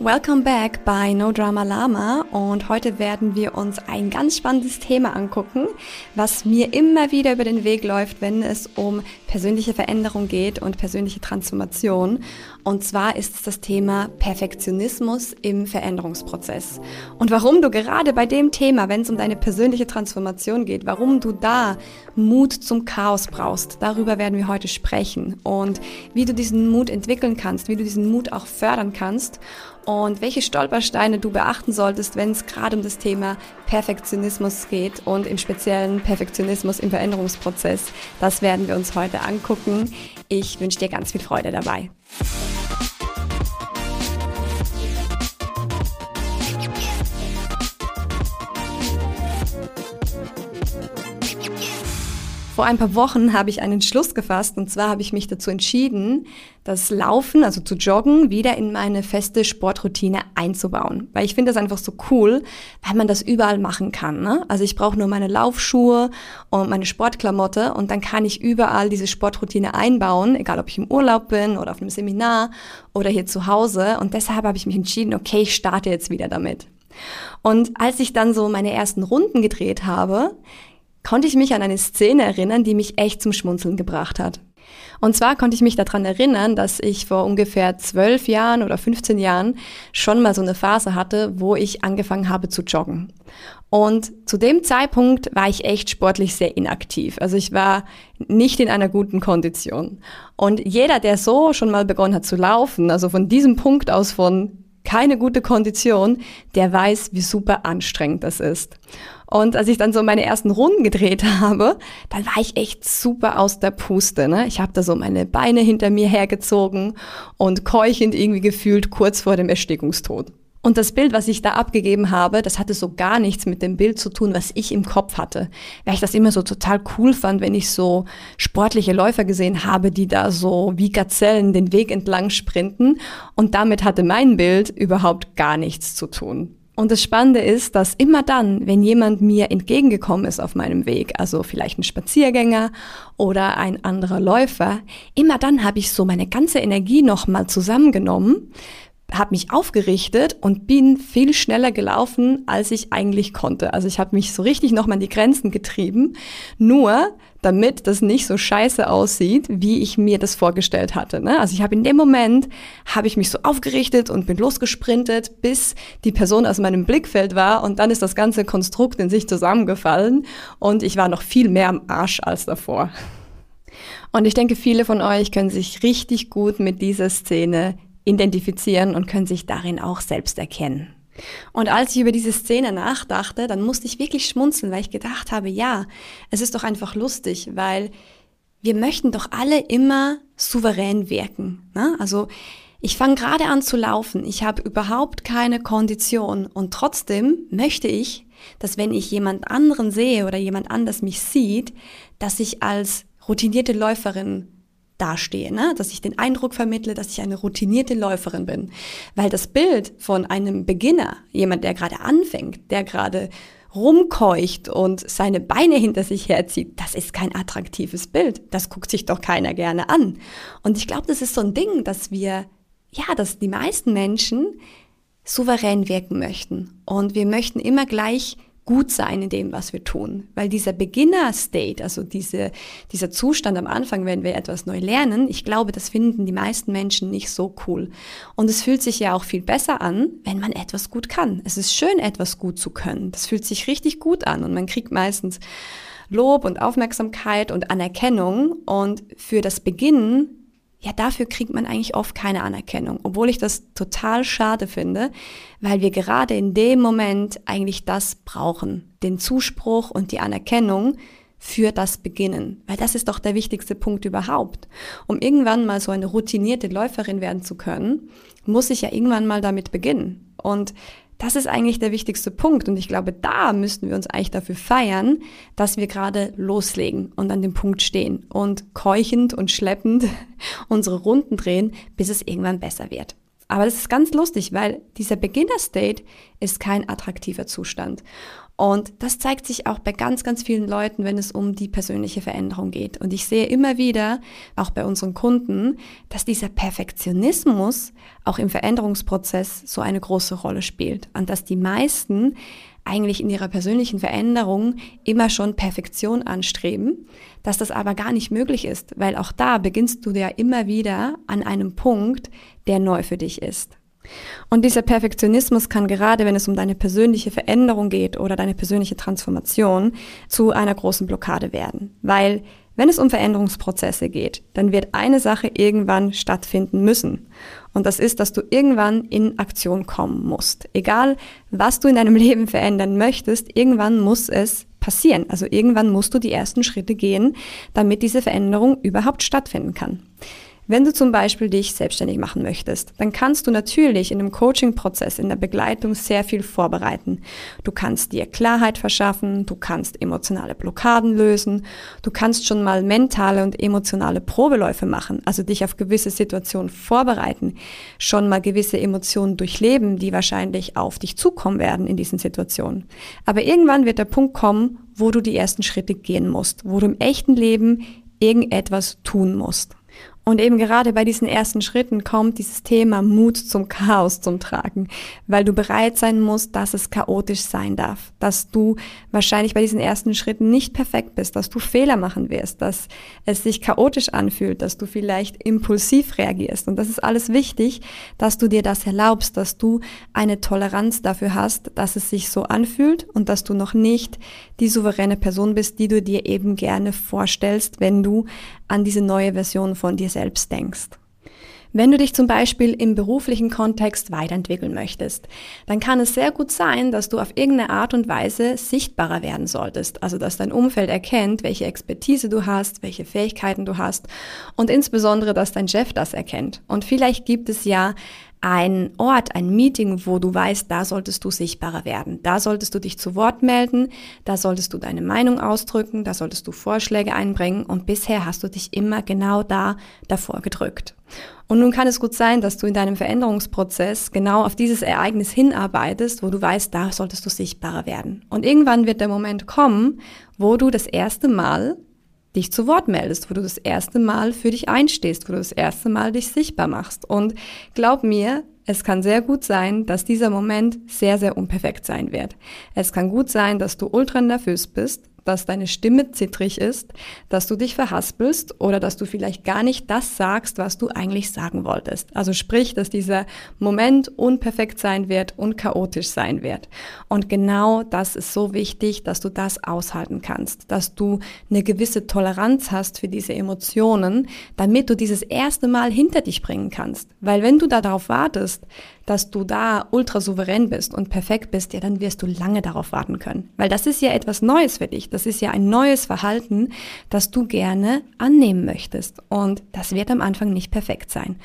Welcome back bei No Drama Lama und heute werden wir uns ein ganz spannendes Thema angucken, was mir immer wieder über den Weg läuft, wenn es um persönliche Veränderung geht und persönliche Transformation. Und zwar ist es das Thema Perfektionismus im Veränderungsprozess. Und warum du gerade bei dem Thema, wenn es um deine persönliche Transformation geht, warum du da Mut zum Chaos brauchst, darüber werden wir heute sprechen und wie du diesen Mut entwickeln kannst, wie du diesen Mut auch fördern kannst und welche Stolpersteine du beachten solltest, wenn es gerade um das Thema Perfektionismus geht und im speziellen Perfektionismus im Veränderungsprozess. Das werden wir uns heute angucken. Ich wünsche dir ganz viel Freude dabei. Vor ein paar Wochen habe ich einen Schluss gefasst und zwar habe ich mich dazu entschieden, das Laufen, also zu joggen, wieder in meine feste Sportroutine einzubauen. Weil ich finde das einfach so cool, weil man das überall machen kann. Ne? Also ich brauche nur meine Laufschuhe und meine Sportklamotte und dann kann ich überall diese Sportroutine einbauen, egal ob ich im Urlaub bin oder auf einem Seminar oder hier zu Hause. Und deshalb habe ich mich entschieden, okay, ich starte jetzt wieder damit. Und als ich dann so meine ersten Runden gedreht habe, konnte ich mich an eine Szene erinnern, die mich echt zum Schmunzeln gebracht hat. Und zwar konnte ich mich daran erinnern, dass ich vor ungefähr zwölf Jahren oder 15 Jahren schon mal so eine Phase hatte, wo ich angefangen habe zu joggen. Und zu dem Zeitpunkt war ich echt sportlich sehr inaktiv. Also ich war nicht in einer guten Kondition. Und jeder, der so schon mal begonnen hat zu laufen, also von diesem Punkt aus von keine gute Kondition, der weiß, wie super anstrengend das ist. Und als ich dann so meine ersten Runden gedreht habe, dann war ich echt super aus der Puste. Ne? Ich habe da so meine Beine hinter mir hergezogen und keuchend irgendwie gefühlt kurz vor dem Erstickungstod. Und das Bild, was ich da abgegeben habe, das hatte so gar nichts mit dem Bild zu tun, was ich im Kopf hatte. Weil ich das immer so total cool fand, wenn ich so sportliche Läufer gesehen habe, die da so wie Gazellen den Weg entlang sprinten. Und damit hatte mein Bild überhaupt gar nichts zu tun. Und das Spannende ist, dass immer dann, wenn jemand mir entgegengekommen ist auf meinem Weg, also vielleicht ein Spaziergänger oder ein anderer Läufer, immer dann habe ich so meine ganze Energie nochmal zusammengenommen, habe mich aufgerichtet und bin viel schneller gelaufen, als ich eigentlich konnte. Also ich habe mich so richtig nochmal an die Grenzen getrieben, nur damit das nicht so scheiße aussieht, wie ich mir das vorgestellt hatte. Ne? Also ich habe in dem Moment, habe ich mich so aufgerichtet und bin losgesprintet, bis die Person aus meinem Blickfeld war und dann ist das ganze Konstrukt in sich zusammengefallen und ich war noch viel mehr am Arsch als davor. Und ich denke, viele von euch können sich richtig gut mit dieser Szene identifizieren und können sich darin auch selbst erkennen. Und als ich über diese Szene nachdachte, dann musste ich wirklich schmunzeln, weil ich gedacht habe, ja, es ist doch einfach lustig, weil wir möchten doch alle immer souverän wirken. Ne? Also ich fange gerade an zu laufen, ich habe überhaupt keine Kondition und trotzdem möchte ich, dass wenn ich jemand anderen sehe oder jemand anders mich sieht, dass ich als routinierte Läuferin dastehe, ne? dass ich den Eindruck vermittle, dass ich eine routinierte Läuferin bin. Weil das Bild von einem Beginner, jemand, der gerade anfängt, der gerade rumkeucht und seine Beine hinter sich herzieht, das ist kein attraktives Bild. Das guckt sich doch keiner gerne an. Und ich glaube, das ist so ein Ding, dass wir, ja, dass die meisten Menschen souverän wirken möchten. Und wir möchten immer gleich gut sein in dem, was wir tun. Weil dieser Beginner-State, also diese, dieser Zustand am Anfang, wenn wir etwas neu lernen, ich glaube, das finden die meisten Menschen nicht so cool. Und es fühlt sich ja auch viel besser an, wenn man etwas gut kann. Es ist schön, etwas gut zu können. Das fühlt sich richtig gut an und man kriegt meistens Lob und Aufmerksamkeit und Anerkennung. Und für das Beginnen ja, dafür kriegt man eigentlich oft keine Anerkennung, obwohl ich das total schade finde, weil wir gerade in dem Moment eigentlich das brauchen, den Zuspruch und die Anerkennung für das Beginnen, weil das ist doch der wichtigste Punkt überhaupt. Um irgendwann mal so eine routinierte Läuferin werden zu können, muss ich ja irgendwann mal damit beginnen. Und das ist eigentlich der wichtigste Punkt. Und ich glaube, da müssten wir uns eigentlich dafür feiern, dass wir gerade loslegen und an dem Punkt stehen und keuchend und schleppend unsere Runden drehen, bis es irgendwann besser wird. Aber das ist ganz lustig, weil dieser Beginner State ist kein attraktiver Zustand. Und das zeigt sich auch bei ganz, ganz vielen Leuten, wenn es um die persönliche Veränderung geht. Und ich sehe immer wieder, auch bei unseren Kunden, dass dieser Perfektionismus auch im Veränderungsprozess so eine große Rolle spielt. Und dass die meisten eigentlich in ihrer persönlichen Veränderung immer schon Perfektion anstreben, dass das aber gar nicht möglich ist, weil auch da beginnst du ja immer wieder an einem Punkt, der neu für dich ist. Und dieser Perfektionismus kann gerade, wenn es um deine persönliche Veränderung geht oder deine persönliche Transformation, zu einer großen Blockade werden. Weil wenn es um Veränderungsprozesse geht, dann wird eine Sache irgendwann stattfinden müssen. Und das ist, dass du irgendwann in Aktion kommen musst. Egal, was du in deinem Leben verändern möchtest, irgendwann muss es passieren. Also irgendwann musst du die ersten Schritte gehen, damit diese Veränderung überhaupt stattfinden kann. Wenn du zum Beispiel dich selbstständig machen möchtest, dann kannst du natürlich in einem Coaching-Prozess, in der Begleitung sehr viel vorbereiten. Du kannst dir Klarheit verschaffen, du kannst emotionale Blockaden lösen, du kannst schon mal mentale und emotionale Probeläufe machen, also dich auf gewisse Situationen vorbereiten, schon mal gewisse Emotionen durchleben, die wahrscheinlich auf dich zukommen werden in diesen Situationen. Aber irgendwann wird der Punkt kommen, wo du die ersten Schritte gehen musst, wo du im echten Leben irgendetwas tun musst. Und eben gerade bei diesen ersten Schritten kommt dieses Thema Mut zum Chaos zum Tragen, weil du bereit sein musst, dass es chaotisch sein darf, dass du wahrscheinlich bei diesen ersten Schritten nicht perfekt bist, dass du Fehler machen wirst, dass es sich chaotisch anfühlt, dass du vielleicht impulsiv reagierst. Und das ist alles wichtig, dass du dir das erlaubst, dass du eine Toleranz dafür hast, dass es sich so anfühlt und dass du noch nicht die souveräne Person bist, die du dir eben gerne vorstellst, wenn du an diese neue Version von dir denkst. Wenn du dich zum Beispiel im beruflichen Kontext weiterentwickeln möchtest, dann kann es sehr gut sein, dass du auf irgendeine Art und Weise sichtbarer werden solltest. Also, dass dein Umfeld erkennt, welche Expertise du hast, welche Fähigkeiten du hast und insbesondere, dass dein Chef das erkennt. Und vielleicht gibt es ja ein Ort, ein Meeting, wo du weißt, da solltest du sichtbarer werden. Da solltest du dich zu Wort melden, da solltest du deine Meinung ausdrücken, da solltest du Vorschläge einbringen und bisher hast du dich immer genau da davor gedrückt. Und nun kann es gut sein, dass du in deinem Veränderungsprozess genau auf dieses Ereignis hinarbeitest, wo du weißt, da solltest du sichtbarer werden. Und irgendwann wird der Moment kommen, wo du das erste Mal dich zu Wort meldest, wo du das erste Mal für dich einstehst, wo du das erste Mal dich sichtbar machst. Und glaub mir, es kann sehr gut sein, dass dieser Moment sehr, sehr unperfekt sein wird. Es kann gut sein, dass du ultra nervös bist, dass deine Stimme zittrig ist, dass du dich verhaspelst oder dass du vielleicht gar nicht das sagst, was du eigentlich sagen wolltest. Also sprich, dass dieser Moment unperfekt sein wird und chaotisch sein wird. Und genau das ist so wichtig, dass du das aushalten kannst, dass du eine gewisse Toleranz hast für diese Emotionen, damit du dieses erste Mal hinter dich bringen kannst. Weil wenn du darauf wartest, dass du da ultra souverän bist und perfekt bist, ja, dann wirst du lange darauf warten können. Weil das ist ja etwas Neues für dich. Das ist ja ein neues Verhalten, das du gerne annehmen möchtest. Und das wird am Anfang nicht perfekt sein.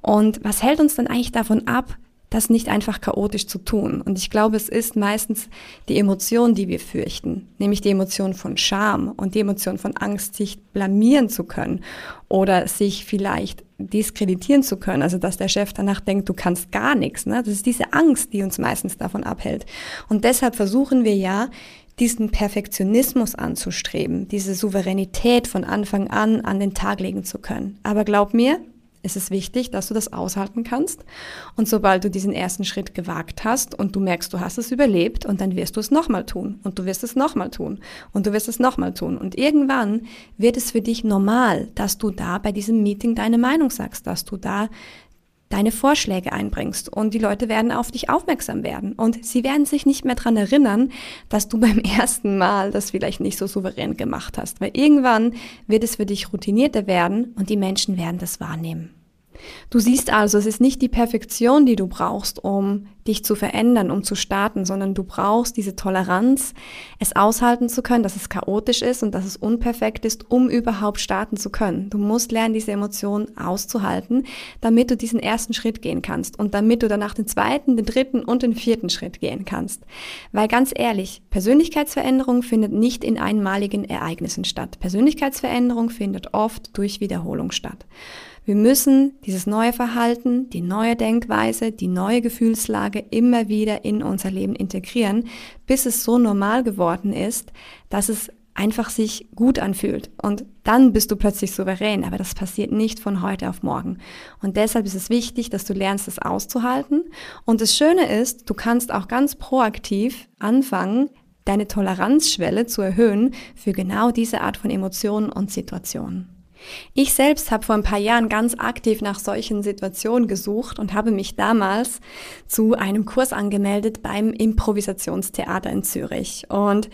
Und was hält uns dann eigentlich davon ab, das nicht einfach chaotisch zu tun. Und ich glaube, es ist meistens die Emotion, die wir fürchten, nämlich die Emotion von Scham und die Emotion von Angst, sich blamieren zu können oder sich vielleicht diskreditieren zu können, also dass der Chef danach denkt, du kannst gar nichts. Ne? Das ist diese Angst, die uns meistens davon abhält. Und deshalb versuchen wir ja, diesen Perfektionismus anzustreben, diese Souveränität von Anfang an an den Tag legen zu können. Aber glaub mir, es ist wichtig, dass du das aushalten kannst. Und sobald du diesen ersten Schritt gewagt hast und du merkst, du hast es überlebt, und dann wirst du es nochmal tun. Und du wirst es nochmal tun. Und du wirst es nochmal tun. Und irgendwann wird es für dich normal, dass du da bei diesem Meeting deine Meinung sagst, dass du da deine Vorschläge einbringst und die Leute werden auf dich aufmerksam werden und sie werden sich nicht mehr dran erinnern, dass du beim ersten Mal das vielleicht nicht so souverän gemacht hast, weil irgendwann wird es für dich routinierter werden und die Menschen werden das wahrnehmen. Du siehst also, es ist nicht die Perfektion, die du brauchst, um dich zu verändern, um zu starten, sondern du brauchst diese Toleranz, es aushalten zu können, dass es chaotisch ist und dass es unperfekt ist, um überhaupt starten zu können. Du musst lernen, diese Emotionen auszuhalten, damit du diesen ersten Schritt gehen kannst und damit du danach den zweiten, den dritten und den vierten Schritt gehen kannst. Weil ganz ehrlich, Persönlichkeitsveränderung findet nicht in einmaligen Ereignissen statt. Persönlichkeitsveränderung findet oft durch Wiederholung statt. Wir müssen dieses neue Verhalten, die neue Denkweise, die neue Gefühlslage immer wieder in unser Leben integrieren, bis es so normal geworden ist, dass es einfach sich gut anfühlt. Und dann bist du plötzlich souverän. Aber das passiert nicht von heute auf morgen. Und deshalb ist es wichtig, dass du lernst, es auszuhalten. Und das Schöne ist, du kannst auch ganz proaktiv anfangen, deine Toleranzschwelle zu erhöhen für genau diese Art von Emotionen und Situationen. Ich selbst habe vor ein paar Jahren ganz aktiv nach solchen Situationen gesucht und habe mich damals zu einem Kurs angemeldet beim Improvisationstheater in Zürich. Und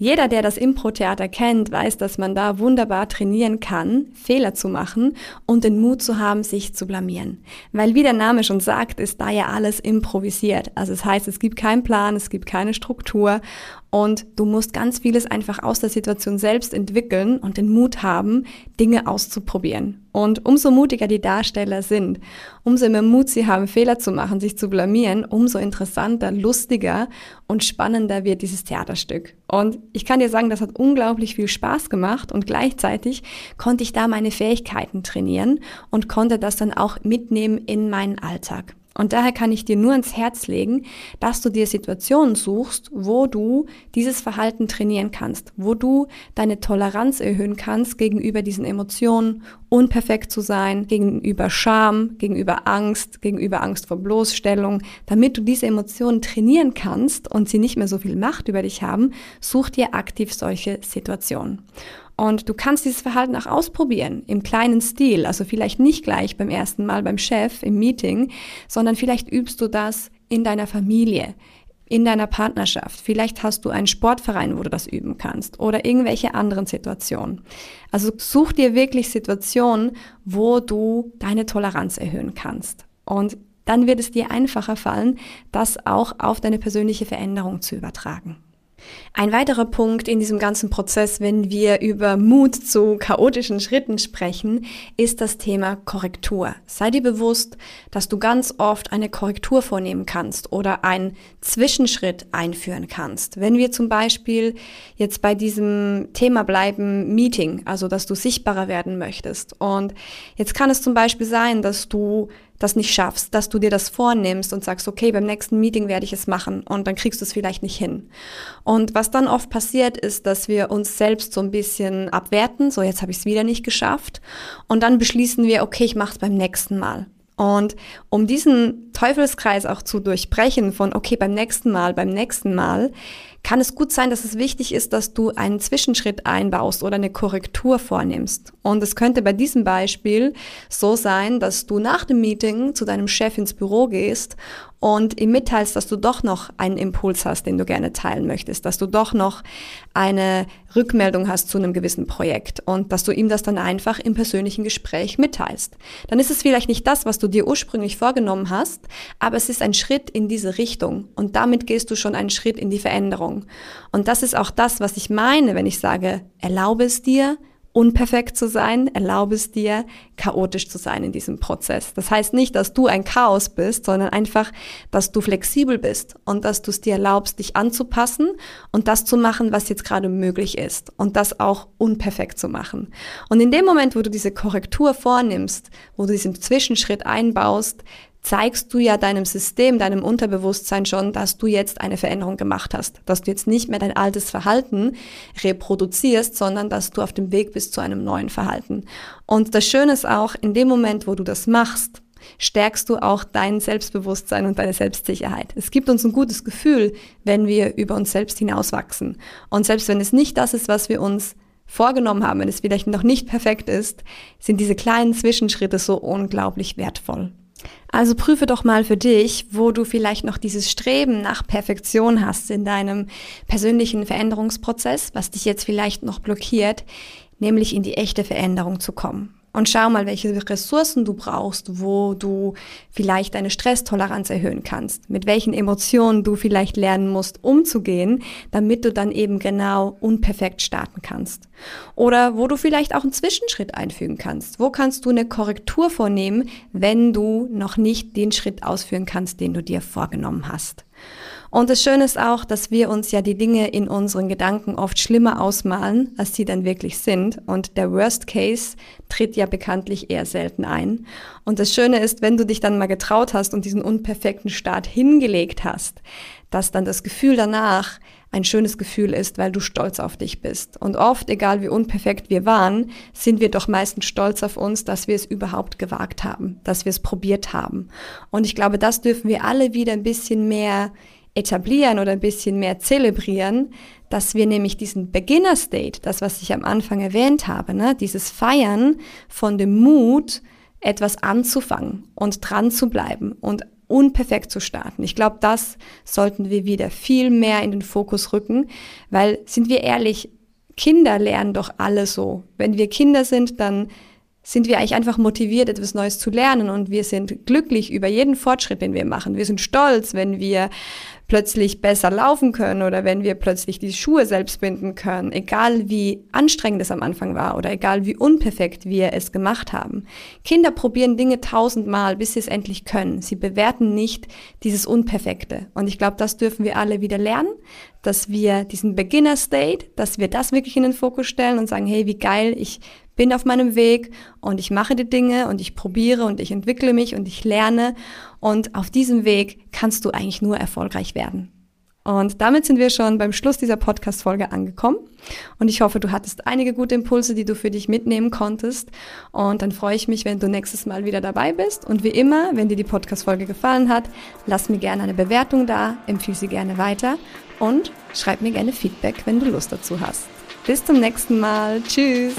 jeder, der das Impro-Theater kennt, weiß, dass man da wunderbar trainieren kann, Fehler zu machen und den Mut zu haben, sich zu blamieren. Weil wie der Name schon sagt, ist da ja alles improvisiert. Also es das heißt, es gibt keinen Plan, es gibt keine Struktur und du musst ganz vieles einfach aus der Situation selbst entwickeln und den Mut haben, Dinge auszuprobieren. Und umso mutiger die Darsteller sind, umso mehr Mut sie haben, Fehler zu machen, sich zu blamieren, umso interessanter, lustiger und spannender wird dieses Theaterstück. Und ich kann dir sagen, das hat unglaublich viel Spaß gemacht und gleichzeitig konnte ich da meine Fähigkeiten trainieren und konnte das dann auch mitnehmen in meinen Alltag. Und daher kann ich dir nur ins Herz legen, dass du dir Situationen suchst, wo du dieses Verhalten trainieren kannst, wo du deine Toleranz erhöhen kannst gegenüber diesen Emotionen, unperfekt zu sein, gegenüber Scham, gegenüber Angst, gegenüber Angst vor Bloßstellung. Damit du diese Emotionen trainieren kannst und sie nicht mehr so viel Macht über dich haben, such dir aktiv solche Situationen. Und du kannst dieses Verhalten auch ausprobieren im kleinen Stil. Also vielleicht nicht gleich beim ersten Mal beim Chef im Meeting, sondern vielleicht übst du das in deiner Familie, in deiner Partnerschaft. Vielleicht hast du einen Sportverein, wo du das üben kannst oder irgendwelche anderen Situationen. Also such dir wirklich Situationen, wo du deine Toleranz erhöhen kannst. Und dann wird es dir einfacher fallen, das auch auf deine persönliche Veränderung zu übertragen. Ein weiterer Punkt in diesem ganzen Prozess, wenn wir über Mut zu chaotischen Schritten sprechen, ist das Thema Korrektur. Sei dir bewusst, dass du ganz oft eine Korrektur vornehmen kannst oder einen Zwischenschritt einführen kannst. Wenn wir zum Beispiel jetzt bei diesem Thema bleiben, Meeting, also dass du sichtbarer werden möchtest. Und jetzt kann es zum Beispiel sein, dass du das nicht schaffst, dass du dir das vornimmst und sagst, okay, beim nächsten Meeting werde ich es machen und dann kriegst du es vielleicht nicht hin. Und was dann oft passiert ist, dass wir uns selbst so ein bisschen abwerten, so jetzt habe ich es wieder nicht geschafft und dann beschließen wir, okay, ich mache es beim nächsten Mal. Und um diesen Teufelskreis auch zu durchbrechen von, okay, beim nächsten Mal, beim nächsten Mal, kann es gut sein, dass es wichtig ist, dass du einen Zwischenschritt einbaust oder eine Korrektur vornimmst. Und es könnte bei diesem Beispiel so sein, dass du nach dem Meeting zu deinem Chef ins Büro gehst und ihm mitteilst, dass du doch noch einen Impuls hast, den du gerne teilen möchtest, dass du doch noch eine Rückmeldung hast zu einem gewissen Projekt und dass du ihm das dann einfach im persönlichen Gespräch mitteilst. Dann ist es vielleicht nicht das, was du dir ursprünglich vorgenommen hast, aber es ist ein Schritt in diese Richtung und damit gehst du schon einen Schritt in die Veränderung. Und das ist auch das, was ich meine, wenn ich sage, erlaube es dir, unperfekt zu sein, erlaube es dir, chaotisch zu sein in diesem Prozess. Das heißt nicht, dass du ein Chaos bist, sondern einfach, dass du flexibel bist und dass du es dir erlaubst, dich anzupassen und das zu machen, was jetzt gerade möglich ist und das auch unperfekt zu machen. Und in dem Moment, wo du diese Korrektur vornimmst, wo du diesen Zwischenschritt einbaust, zeigst du ja deinem System, deinem Unterbewusstsein schon, dass du jetzt eine Veränderung gemacht hast, dass du jetzt nicht mehr dein altes Verhalten reproduzierst, sondern dass du auf dem Weg bist zu einem neuen Verhalten. Und das Schöne ist auch, in dem Moment, wo du das machst, stärkst du auch dein Selbstbewusstsein und deine Selbstsicherheit. Es gibt uns ein gutes Gefühl, wenn wir über uns selbst hinauswachsen. Und selbst wenn es nicht das ist, was wir uns vorgenommen haben, wenn es vielleicht noch nicht perfekt ist, sind diese kleinen Zwischenschritte so unglaublich wertvoll. Also prüfe doch mal für dich, wo du vielleicht noch dieses Streben nach Perfektion hast in deinem persönlichen Veränderungsprozess, was dich jetzt vielleicht noch blockiert, nämlich in die echte Veränderung zu kommen. Und schau mal, welche Ressourcen du brauchst, wo du vielleicht deine Stresstoleranz erhöhen kannst, mit welchen Emotionen du vielleicht lernen musst, umzugehen, damit du dann eben genau unperfekt starten kannst. Oder wo du vielleicht auch einen Zwischenschritt einfügen kannst. Wo kannst du eine Korrektur vornehmen, wenn du noch nicht den Schritt ausführen kannst, den du dir vorgenommen hast. Und das Schöne ist auch, dass wir uns ja die Dinge in unseren Gedanken oft schlimmer ausmalen, als sie dann wirklich sind. Und der Worst Case tritt ja bekanntlich eher selten ein. Und das Schöne ist, wenn du dich dann mal getraut hast und diesen unperfekten Start hingelegt hast, dass dann das Gefühl danach ein schönes Gefühl ist, weil du stolz auf dich bist. Und oft, egal wie unperfekt wir waren, sind wir doch meistens stolz auf uns, dass wir es überhaupt gewagt haben, dass wir es probiert haben. Und ich glaube, das dürfen wir alle wieder ein bisschen mehr etablieren oder ein bisschen mehr zelebrieren, dass wir nämlich diesen Beginner State, das was ich am Anfang erwähnt habe, ne, dieses Feiern von dem Mut, etwas anzufangen und dran zu bleiben und unperfekt zu starten. Ich glaube, das sollten wir wieder viel mehr in den Fokus rücken, weil sind wir ehrlich, Kinder lernen doch alle so. Wenn wir Kinder sind, dann sind wir eigentlich einfach motiviert, etwas Neues zu lernen und wir sind glücklich über jeden Fortschritt, den wir machen. Wir sind stolz, wenn wir plötzlich besser laufen können oder wenn wir plötzlich die Schuhe selbst binden können, egal wie anstrengend es am Anfang war oder egal wie unperfekt wir es gemacht haben. Kinder probieren Dinge tausendmal, bis sie es endlich können. Sie bewerten nicht dieses Unperfekte. Und ich glaube, das dürfen wir alle wieder lernen, dass wir diesen Beginner State, dass wir das wirklich in den Fokus stellen und sagen, hey, wie geil, ich bin auf meinem Weg und ich mache die Dinge und ich probiere und ich entwickle mich und ich lerne und auf diesem Weg kannst du eigentlich nur erfolgreich werden. Und damit sind wir schon beim Schluss dieser Podcast-Folge angekommen. Und ich hoffe, du hattest einige gute Impulse, die du für dich mitnehmen konntest. Und dann freue ich mich, wenn du nächstes Mal wieder dabei bist. Und wie immer, wenn dir die Podcast-Folge gefallen hat, lass mir gerne eine Bewertung da, empfehle sie gerne weiter und schreib mir gerne Feedback, wenn du Lust dazu hast. Bis zum nächsten Mal. Tschüss.